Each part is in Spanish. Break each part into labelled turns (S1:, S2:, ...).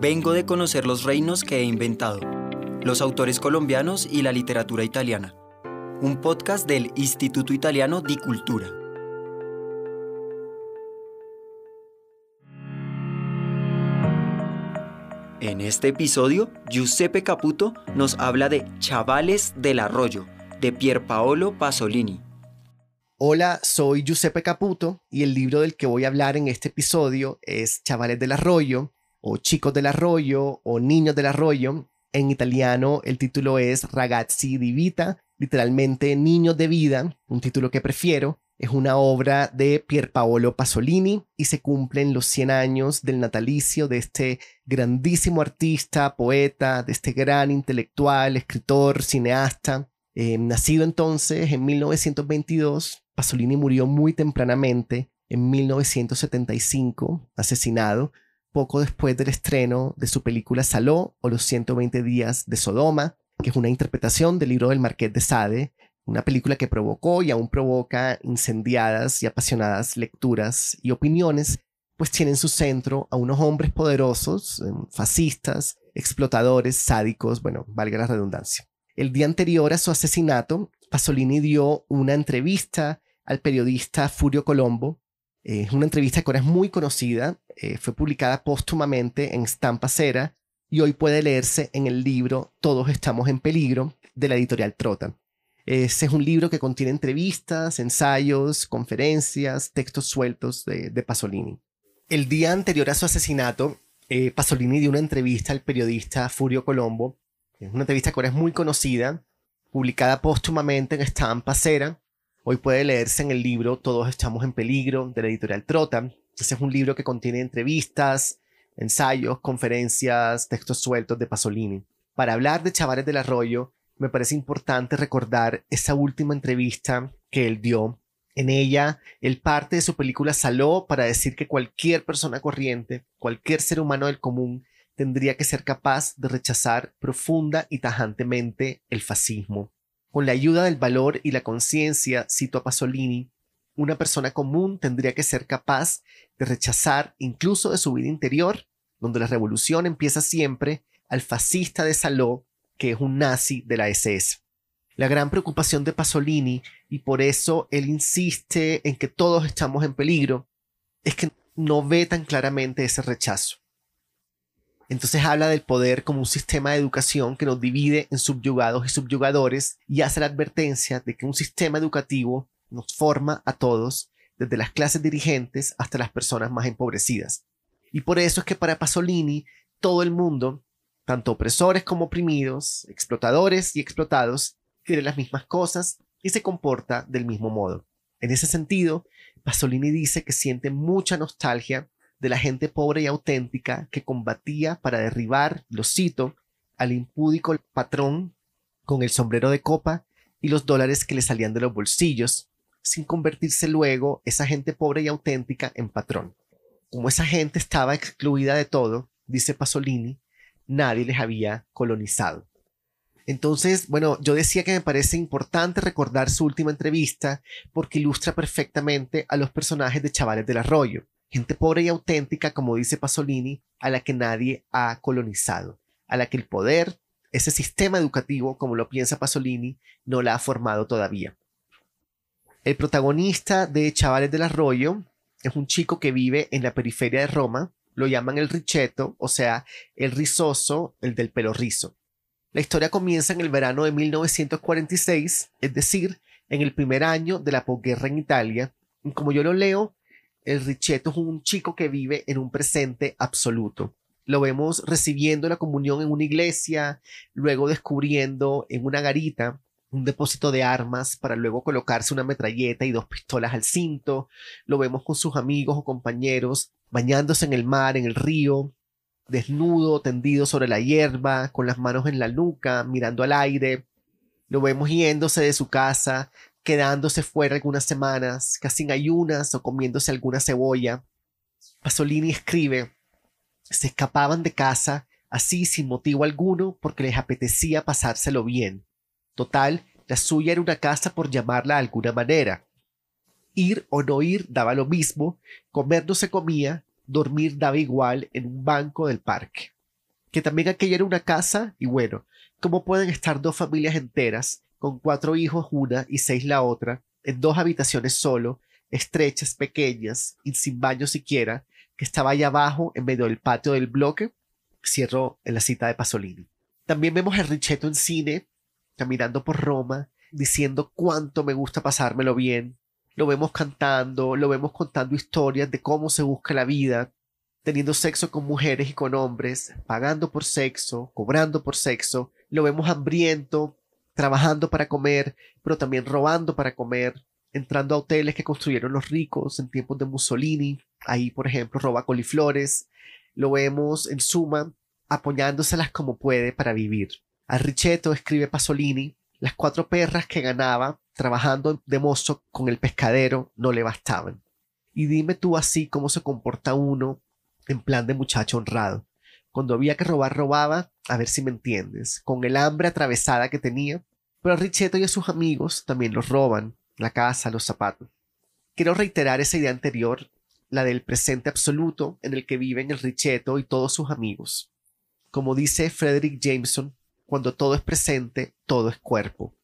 S1: Vengo de conocer los reinos que he inventado, los autores colombianos y la literatura italiana. Un podcast del Instituto Italiano di Cultura. En este episodio, Giuseppe Caputo nos habla de Chavales del Arroyo, de Pierpaolo Pasolini.
S2: Hola, soy Giuseppe Caputo y el libro del que voy a hablar en este episodio es Chavales del Arroyo, o Chicos del Arroyo o Niños del Arroyo. En italiano el título es Ragazzi di Vita, literalmente Niños de Vida, un título que prefiero. Es una obra de Pierpaolo Pasolini y se cumplen los 100 años del natalicio de este grandísimo artista, poeta, de este gran intelectual, escritor, cineasta. Eh, nacido entonces en 1922, Pasolini murió muy tempranamente, en 1975, asesinado poco después del estreno de su película Saló o Los 120 días de Sodoma, que es una interpretación del libro del Marqués de Sade, una película que provocó y aún provoca incendiadas y apasionadas lecturas y opiniones, pues tiene en su centro a unos hombres poderosos, em, fascistas, explotadores, sádicos, bueno, valga la redundancia. El día anterior a su asesinato, Pasolini dio una entrevista al periodista Furio Colombo, es una entrevista que ahora es muy conocida, eh, fue publicada póstumamente en Stampa Cera y hoy puede leerse en el libro Todos estamos en peligro de la editorial Trota. Ese es un libro que contiene entrevistas, ensayos, conferencias, textos sueltos de, Pasolini. El día anterior a su asesinato, eh, Pasolini dio una entrevista al periodista Furio Colombo. Una entrevista que ahora es muy conocida, publicada póstumamente en Stampa Cera Hoy puede leerse en el libro Todos estamos en peligro de la editorial Trota. Ese es un libro que contiene entrevistas, ensayos, conferencias, textos sueltos de Pasolini. Para hablar de Chavales del Arroyo, me parece importante recordar esa última entrevista que él dio. En ella, él parte de su película Saló para decir que cualquier persona corriente, cualquier ser humano del común, tendría que ser capaz de rechazar profunda y tajantemente el fascismo. Con la ayuda del valor y la conciencia, cito a Pasolini, una persona común tendría que ser capaz de rechazar incluso de su vida interior, donde la revolución empieza siempre, al fascista de Saló, que es un nazi de la SS. La gran preocupación de Pasolini, y por eso él insiste en que todos estamos en peligro, es que no ve tan claramente ese rechazo. Entonces habla del poder como un sistema de educación que nos divide en subyugados y subyugadores y hace la advertencia de que un sistema educativo nos forma a todos, desde las clases dirigentes hasta las personas más empobrecidas. Y por eso es que para Pasolini todo el mundo, tanto opresores como oprimidos, explotadores y explotados, tiene las mismas cosas y se comporta del mismo modo. En ese sentido, Pasolini dice que siente mucha nostalgia de la gente pobre y auténtica que combatía para derribar, lo cito, al impúdico patrón con el sombrero de copa y los dólares que le salían de los bolsillos, sin convertirse luego esa gente pobre y auténtica en patrón. Como esa gente estaba excluida de todo, dice Pasolini, nadie les había colonizado. Entonces, bueno, yo decía que me parece importante recordar su última entrevista porque ilustra perfectamente a los personajes de Chavales del Arroyo gente pobre y auténtica, como dice Pasolini, a la que nadie ha colonizado, a la que el poder, ese sistema educativo, como lo piensa Pasolini, no la ha formado todavía. El protagonista de Chavales del Arroyo es un chico que vive en la periferia de Roma, lo llaman el richeto, o sea, el rizoso, el del pelo rizo. La historia comienza en el verano de 1946, es decir, en el primer año de la posguerra en Italia, como yo lo leo, el Richetto es un chico que vive en un presente absoluto. Lo vemos recibiendo la comunión en una iglesia, luego descubriendo en una garita un depósito de armas para luego colocarse una metralleta y dos pistolas al cinto. Lo vemos con sus amigos o compañeros bañándose en el mar, en el río, desnudo, tendido sobre la hierba, con las manos en la nuca, mirando al aire. Lo vemos yéndose de su casa, quedándose fuera algunas semanas, casi en ayunas o comiéndose alguna cebolla. Pasolini escribe, se escapaban de casa así sin motivo alguno porque les apetecía pasárselo bien. Total, la suya era una casa por llamarla de alguna manera. Ir o no ir daba lo mismo, comer no se comía, dormir daba igual en un banco del parque. que también aquella era una casa y bueno, ¿cómo pueden estar dos familias enteras, con cuatro hijos una y seis la otra, en dos habitaciones solo, estrechas, pequeñas y sin baño siquiera, que estaba allá abajo en medio del patio del bloque? Cierro en la cita de Pasolini. También vemos a Richetto en cine, caminando por Roma, diciendo cuánto me gusta pasármelo bien. Lo vemos cantando, lo vemos contando historias de cómo se busca la vida, teniendo sexo con mujeres y con hombres, pagando por sexo, cobrando por sexo. Lo vemos hambriento, trabajando para comer, pero también robando para comer, entrando a hoteles que construyeron los ricos en tiempos de Mussolini. Ahí, por ejemplo, roba coliflores. Lo vemos, en suma, apoyándoselas como puede para vivir. A Richetto escribe Pasolini, las cuatro perras que ganaba trabajando de mozo con el pescadero no le bastaban. Y dime tú así cómo se comporta uno en plan de muchacho honrado. Cuando había que robar, robaba, a ver si me entiendes, con el hambre atravesada que tenía. Pero a Richetto y a sus amigos también los roban, la casa, los zapatos. Quiero reiterar esa idea anterior, la del presente absoluto en el que viven el Richetto y todos sus amigos. Como dice Frederick Jameson, cuando todo es presente, todo es cuerpo.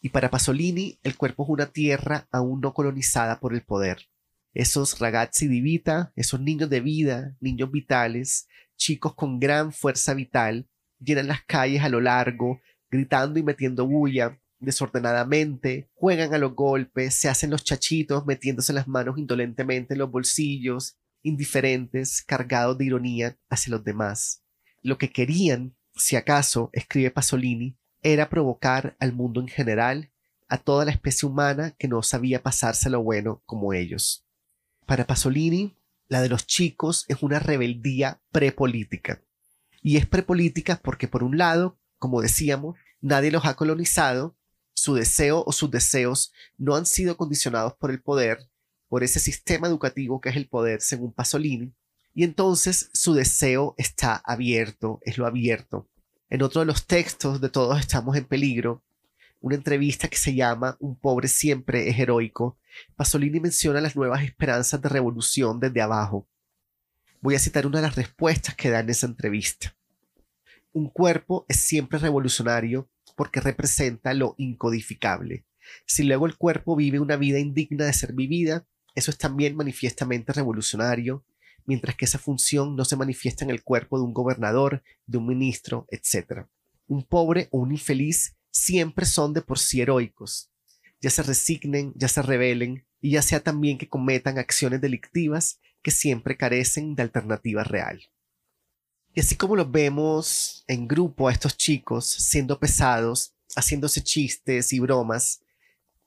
S2: Y para Pasolini, el cuerpo es una tierra aún no colonizada por el poder. Esos ragazzi di vita, esos niños de vida, niños vitales, chicos con gran fuerza vital, llenan las calles a lo largo, gritando y metiendo bulla, desordenadamente, juegan a los golpes, se hacen los chachitos metiéndose las manos indolentemente en los bolsillos, indiferentes, cargados de ironía hacia los demás. Lo que querían, si acaso, escribe Pasolini, era provocar al mundo en general, a toda la especie humana que no sabía pasarse lo bueno como ellos. Para Pasolini, la de los chicos es una rebeldía prepolítica. Y es prepolítica porque, por un lado, como decíamos, nadie los ha colonizado, su deseo o sus deseos no han sido condicionados por el poder, por ese sistema educativo que es el poder, según Pasolini, y entonces su deseo está abierto, es lo abierto. En otro de los textos de Todos estamos en peligro, una entrevista que se llama Un pobre siempre es heroico, Pasolini menciona las nuevas esperanzas de revolución desde abajo. Voy a citar una de las respuestas que da en esa entrevista. Un cuerpo es siempre revolucionario porque representa lo incodificable. Si luego el cuerpo vive una vida indigna de ser vivida, eso es también manifiestamente revolucionario, mientras que esa función no se manifiesta en el cuerpo de un gobernador, de un ministro, etc. Un pobre o un infeliz siempre son de por sí heroicos, ya se resignen, ya se rebelen y ya sea también que cometan acciones delictivas que siempre carecen de alternativa real. Y así como los vemos en grupo a estos chicos siendo pesados, haciéndose chistes y bromas,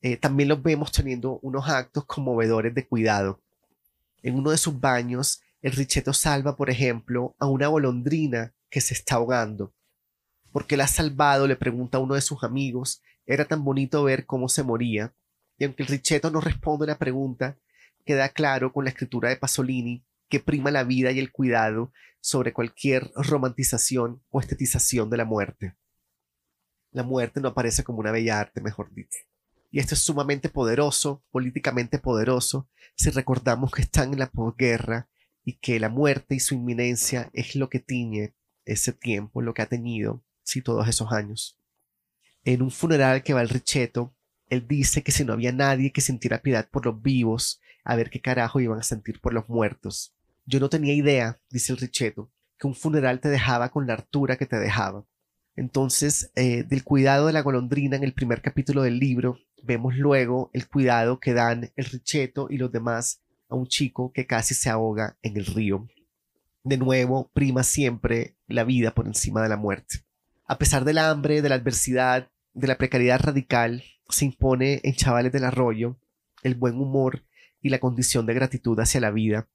S2: eh, también los vemos teniendo unos actos conmovedores de cuidado. En uno de sus baños, el Richeto salva, por ejemplo, a una golondrina que se está ahogando. ¿Por qué la ha salvado? le pregunta a uno de sus amigos, era tan bonito ver cómo se moría, y aunque el Richeto no responde a la pregunta, queda claro con la escritura de Pasolini que prima la vida y el cuidado sobre cualquier romantización o estetización de la muerte. La muerte no aparece como una bella arte, mejor dicho. Y esto es sumamente poderoso, políticamente poderoso, si recordamos que están en la posguerra y que la muerte y su inminencia es lo que tiñe ese tiempo, lo que ha tenido, sí, todos esos años en un funeral que va el Richeto, él dice que si no había nadie que sintiera piedad por los vivos, a ver qué carajo iban a sentir por los muertos. Yo no tenía idea, dice el Richeto, que un funeral te dejaba con la hartura que te dejaba. Entonces, eh, del cuidado de la golondrina en el primer capítulo del libro, vemos luego el cuidado que dan el Richeto y los demás a un chico que casi se ahoga en el río. De nuevo, prima siempre la vida por encima de la muerte. A pesar del hambre, de la adversidad, de la precariedad radical se impone en Chavales del Arroyo el buen humor y la condición de gratitud hacia la vida.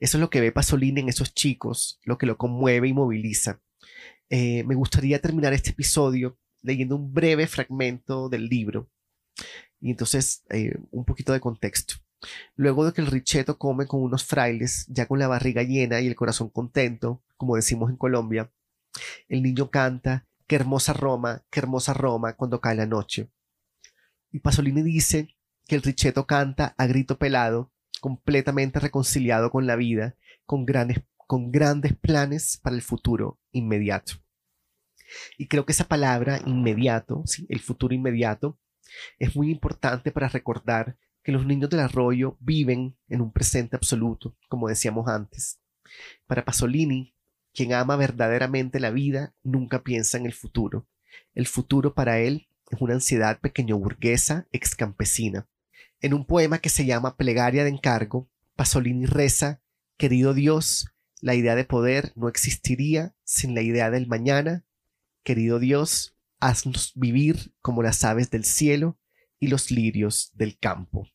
S2: Eso es lo que ve Pasolini en esos chicos, lo que lo conmueve y moviliza. Eh, me gustaría terminar este episodio leyendo un breve fragmento del libro y entonces eh, un poquito de contexto. Luego de que el Richeto come con unos frailes, ya con la barriga llena y el corazón contento, como decimos en Colombia, el niño canta Qué hermosa Roma, qué hermosa Roma cuando cae la noche. Y Pasolini dice que el Richeto canta a grito pelado, completamente reconciliado con la vida, con gran, con grandes planes para el futuro inmediato. Y creo que esa palabra inmediato, el futuro inmediato, es muy importante para recordar que los niños del arroyo viven en un presente absoluto, como decíamos antes. Para Pasolini, quien ama verdaderamente la vida, nunca piensa en el futuro. El futuro para él es una ansiedad pequeño burguesa, excampesina. En un poema que se llama Plegaria de encargo, Pasolini reza, Querido Dios, la idea de poder no existiría sin la idea del mañana. Querido Dios, haznos vivir como las aves del cielo y los lirios del campo.